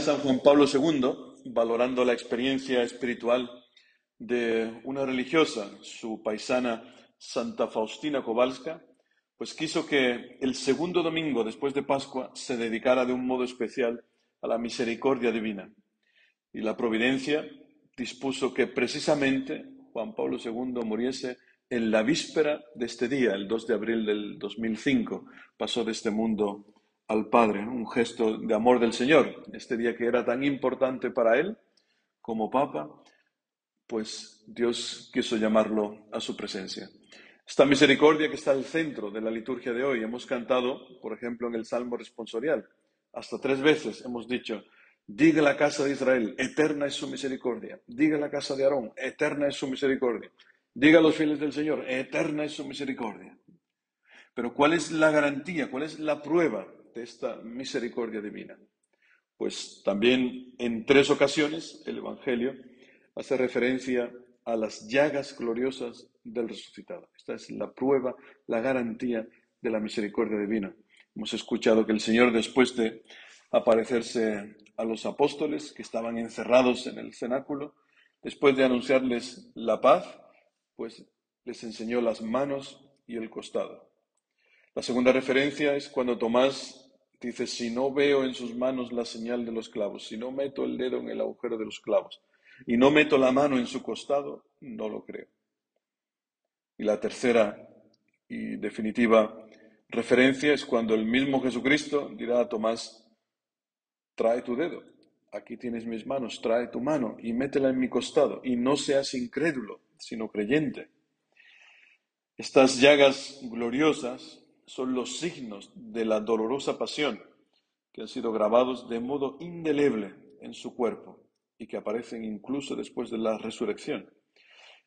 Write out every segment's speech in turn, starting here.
San Juan Pablo II, valorando la experiencia espiritual de una religiosa, su paisana Santa Faustina Kowalska, pues quiso que el segundo domingo después de Pascua se dedicara de un modo especial a la misericordia divina. Y la providencia dispuso que precisamente Juan Pablo II muriese en la víspera de este día, el 2 de abril del 2005. Pasó de este mundo al Padre, un gesto de amor del Señor. Este día que era tan importante para él como Papa, pues Dios quiso llamarlo a su presencia. Esta misericordia que está al centro de la liturgia de hoy, hemos cantado, por ejemplo, en el Salmo responsorial, hasta tres veces hemos dicho, diga la casa de Israel, eterna es su misericordia, diga la casa de Aarón, eterna es su misericordia, diga a los fieles del Señor, eterna es su misericordia. Pero ¿cuál es la garantía, cuál es la prueba de esta misericordia divina? Pues también en tres ocasiones el Evangelio hace referencia a las llagas gloriosas del resucitado. Esta es la prueba, la garantía de la misericordia divina. Hemos escuchado que el Señor, después de aparecerse a los apóstoles que estaban encerrados en el cenáculo, después de anunciarles la paz, pues les enseñó las manos y el costado. La segunda referencia es cuando Tomás Dice, si no veo en sus manos la señal de los clavos, si no meto el dedo en el agujero de los clavos y no meto la mano en su costado, no lo creo. Y la tercera y definitiva referencia es cuando el mismo Jesucristo dirá a Tomás, trae tu dedo, aquí tienes mis manos, trae tu mano y métela en mi costado y no seas incrédulo, sino creyente. Estas llagas gloriosas son los signos de la dolorosa pasión que han sido grabados de modo indeleble en su cuerpo y que aparecen incluso después de la resurrección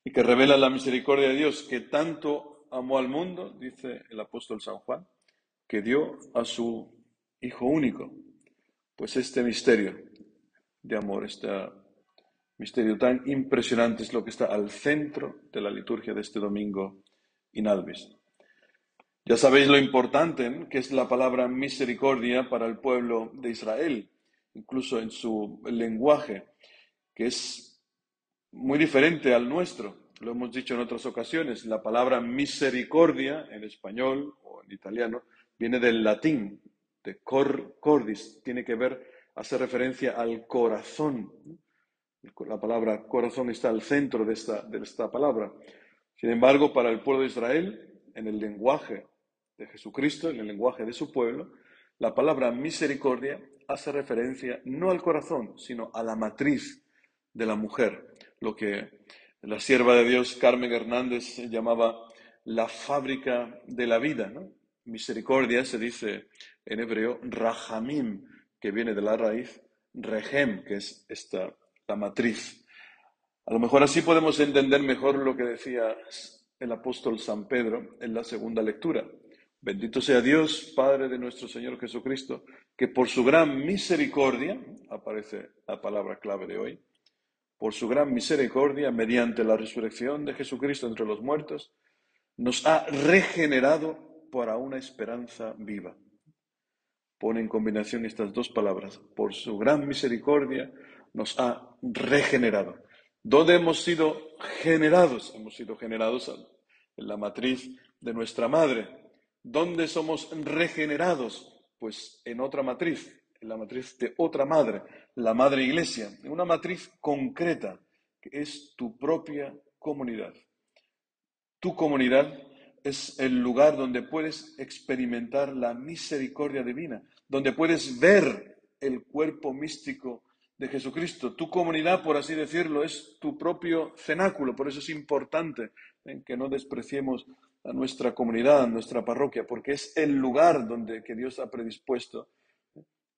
y que revelan la misericordia de Dios que tanto amó al mundo, dice el apóstol San Juan, que dio a su Hijo único. Pues este misterio de amor, este misterio tan impresionante es lo que está al centro de la liturgia de este domingo inalvis. Ya sabéis lo importante que es la palabra misericordia para el pueblo de Israel, incluso en su lenguaje, que es muy diferente al nuestro. Lo hemos dicho en otras ocasiones, la palabra misericordia en español o en italiano viene del latín, de cor, cordis, tiene que ver, hace referencia al corazón. La palabra corazón está al centro de esta, de esta palabra. Sin embargo, para el pueblo de Israel, en el lenguaje de Jesucristo, en el lenguaje de su pueblo, la palabra misericordia hace referencia no al corazón, sino a la matriz de la mujer, lo que la sierva de Dios Carmen Hernández llamaba la fábrica de la vida. Misericordia se dice en hebreo rahamim, que viene de la raíz rehem, que es esta, la matriz. A lo mejor así podemos entender mejor lo que decía el apóstol San Pedro en la segunda lectura. Bendito sea Dios, Padre de nuestro Señor Jesucristo, que por su gran misericordia, aparece la palabra clave de hoy, por su gran misericordia, mediante la resurrección de Jesucristo entre los muertos, nos ha regenerado para una esperanza viva. Pone en combinación estas dos palabras. Por su gran misericordia nos ha regenerado. ¿Dónde hemos sido generados? Hemos sido generados en la matriz de nuestra madre, ¿Dónde somos regenerados? Pues en otra matriz, en la matriz de otra madre, la madre iglesia, en una matriz concreta, que es tu propia comunidad. Tu comunidad es el lugar donde puedes experimentar la misericordia divina, donde puedes ver el cuerpo místico de Jesucristo. Tu comunidad, por así decirlo, es tu propio cenáculo. Por eso es importante en que no despreciemos a nuestra comunidad, a nuestra parroquia, porque es el lugar donde que Dios ha predispuesto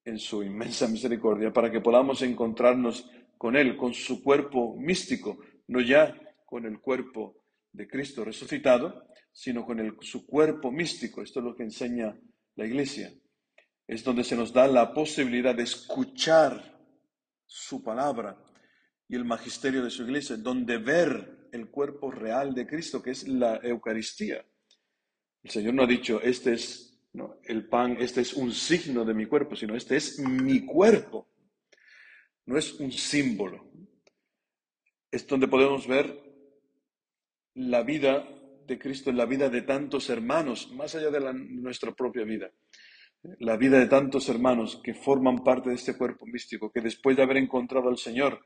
en su inmensa misericordia para que podamos encontrarnos con Él, con su cuerpo místico, no ya con el cuerpo de Cristo resucitado, sino con el, su cuerpo místico. Esto es lo que enseña la Iglesia. Es donde se nos da la posibilidad de escuchar su palabra y el magisterio de su Iglesia, donde ver el cuerpo real de Cristo, que es la Eucaristía. El Señor no ha dicho, este es el pan, este es un signo de mi cuerpo, sino este es mi cuerpo. no es un símbolo. Es donde podemos ver la vida de Cristo la vida de tantos hermanos, más allá de nuestra propia vida. La vida de tantos hermanos que forman parte de este cuerpo místico, que después de haber encontrado al Señor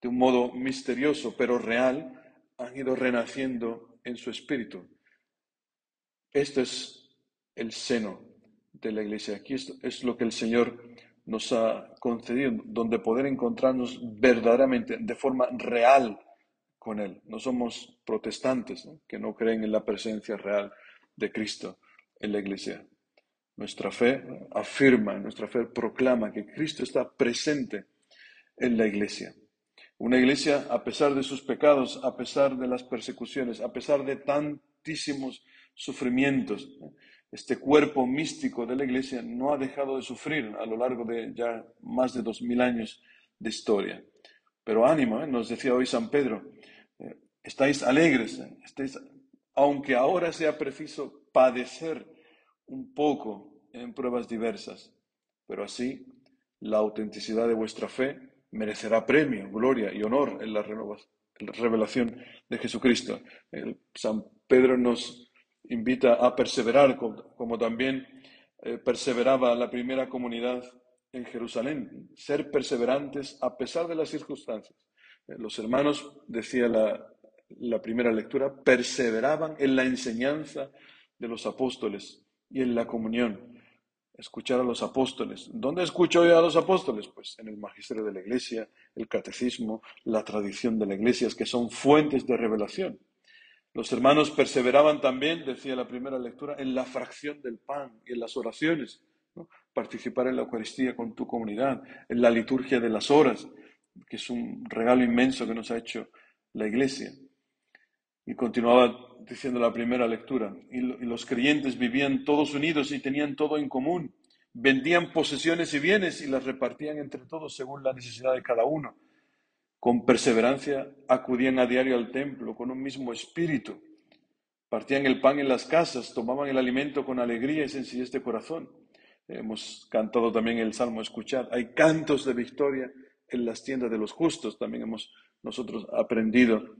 de un modo misterioso pero real, han ido renaciendo en su espíritu. Esto es el seno de la iglesia. Aquí es, lo que el Señor nos ha concedido, donde poder encontrarnos verdaderamente, de forma real con Él. No somos protestantes que no creen en la presencia real de Cristo en la iglesia. Nuestra fe afirma, nuestra fe proclama que Cristo está presente en la iglesia. Una iglesia, a pesar de sus pecados, a pesar de las persecuciones, a pesar de tantísimos sufrimientos, este cuerpo místico de la iglesia no ha dejado de sufrir a lo largo de ya más de dos mil años de historia. Pero ánimo, ¿eh? nos decía hoy San Pedro, eh, estáis alegres, ¿eh? estáis, aunque ahora sea preciso padecer un poco en pruebas diversas, pero así la autenticidad de vuestra fe merecerá premio, gloria y honor en la, revelación de Jesucristo. San Pedro nos invita a perseverar, como, también eh, perseveraba la primera comunidad en Jerusalén, ser perseverantes a pesar de las circunstancias. Eh, los hermanos, decía la, la primera lectura, perseveraban en la enseñanza de los apóstoles y en la comunión escuchar a los apóstoles. ¿Dónde escucho yo a los apóstoles? Pues en el magisterio de la iglesia, el catecismo, la tradición de la iglesia, que son fuentes de revelación. Los hermanos perseveraban también, decía la primera lectura, en la fracción del pan y en las oraciones, participar en la Eucaristía con tu comunidad, en la liturgia de las horas, que es un regalo inmenso que nos ha hecho la iglesia. Y continuaba diciendo la primera lectura, y, los creyentes vivían todos unidos y tenían todo en común, vendían posesiones y bienes y las repartían entre todos según la necesidad de cada uno. Con perseverancia acudían a diario al templo con un mismo espíritu, partían el pan en las casas, tomaban el alimento con alegría y sencillez de corazón. Hemos cantado también el Salmo, escuchad, hay cantos de victoria en las tiendas de los justos, también hemos nosotros aprendido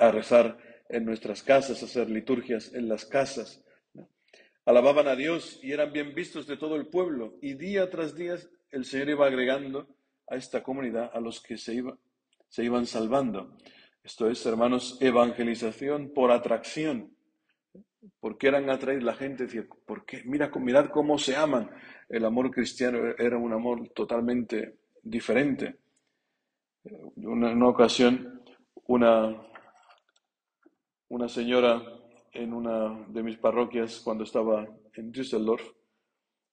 a rezar en nuestras casas, a hacer liturgias en las casas. Alababan a Dios y eran bien vistos de todo el pueblo. Y día tras día el Señor iba agregando a esta comunidad a los que se, iba, se iban salvando. Esto es, hermanos, evangelización por atracción. Porque eran atraídos la gente, decía, ¿por qué? Mira, mirad cómo se aman. El amor cristiano era un amor totalmente diferente. En una ocasión, una, una señora en una de mis parroquias cuando estaba en Düsseldorf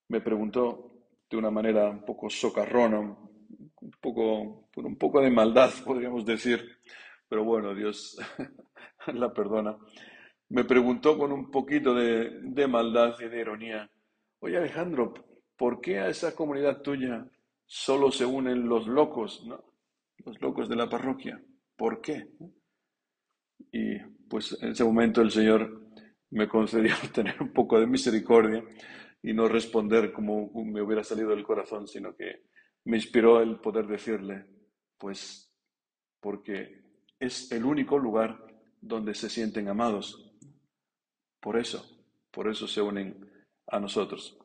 me preguntó de una manera un poco socarrona, un poco, con un poco de maldad, podríamos decir, pero bueno, Dios la perdona. Me preguntó con un poquito de, maldad y de ironía, oye Alejandro, ¿por qué a esa comunidad tuya solo se unen los locos, los locos de la parroquia? ¿Por qué? Y pues en ese momento el Señor me concedió tener un poco de misericordia y no responder como me hubiera salido del corazón, sino que me inspiró el poder decirle, pues porque es el único lugar donde se sienten amados. Por eso, por eso se unen a nosotros.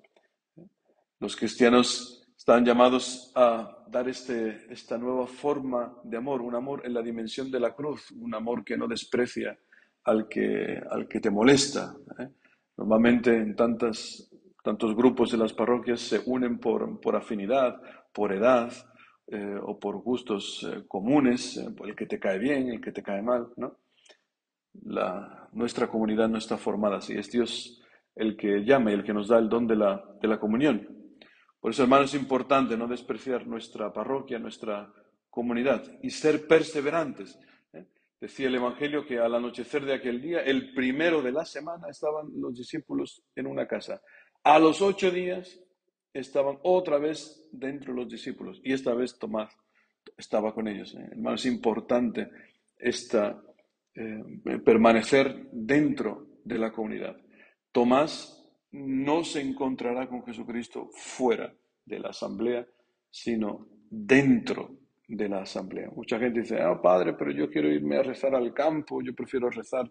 Los cristianos están llamados a dar este, esta nueva forma de amor, un amor en la dimensión de la cruz, un amor que no desprecia al que, al que te molesta. ¿eh? Normalmente en tantas, tantos grupos de las parroquias se unen por, por afinidad, por edad eh, o por gustos eh, comunes, el que te cae bien, el que te cae mal. nuestra comunidad no está formada así, es Dios el que llama y el que nos da el don de la, de la comunión. Por eso, hermanos, es importante no despreciar nuestra parroquia, nuestra comunidad y ser perseverantes. ¿eh? Decía el Evangelio que al anochecer de aquel día, el primero de la semana, estaban los discípulos en una casa. A los ocho días estaban otra vez dentro los discípulos y esta vez Tomás estaba con ellos. ¿eh? Hermanos, es importante esta, eh, permanecer dentro de la comunidad. Tomás no se encontrará con Jesucristo fuera de la asamblea sino dentro de la asamblea. Mucha gente dice, ah, padre, pero yo quiero irme a rezar al campo, yo prefiero rezar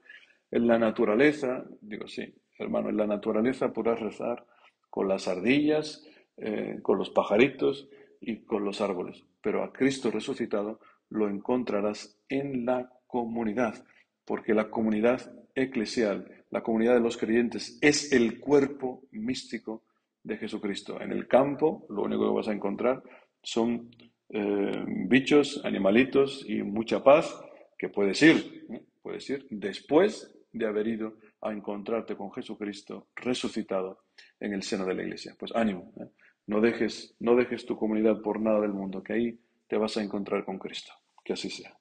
en la naturaleza. Digo, sí, hermano, en la naturaleza podrás rezar con las ardillas, eh, con los pajaritos y con los árboles, pero a Cristo resucitado lo encontrarás en la comunidad, porque la comunidad eclesial, la comunidad de los creyentes, es el cuerpo místico de Jesucristo. En el campo lo único que vas a encontrar son eh, bichos, animalitos y mucha paz que puedes ir, puedes ir después de haber ido a encontrarte con Jesucristo resucitado en el seno de la iglesia. Pues ánimo, ¿eh? no, dejes, no dejes tu comunidad por nada del mundo, que ahí te vas a encontrar con Cristo. Que así sea.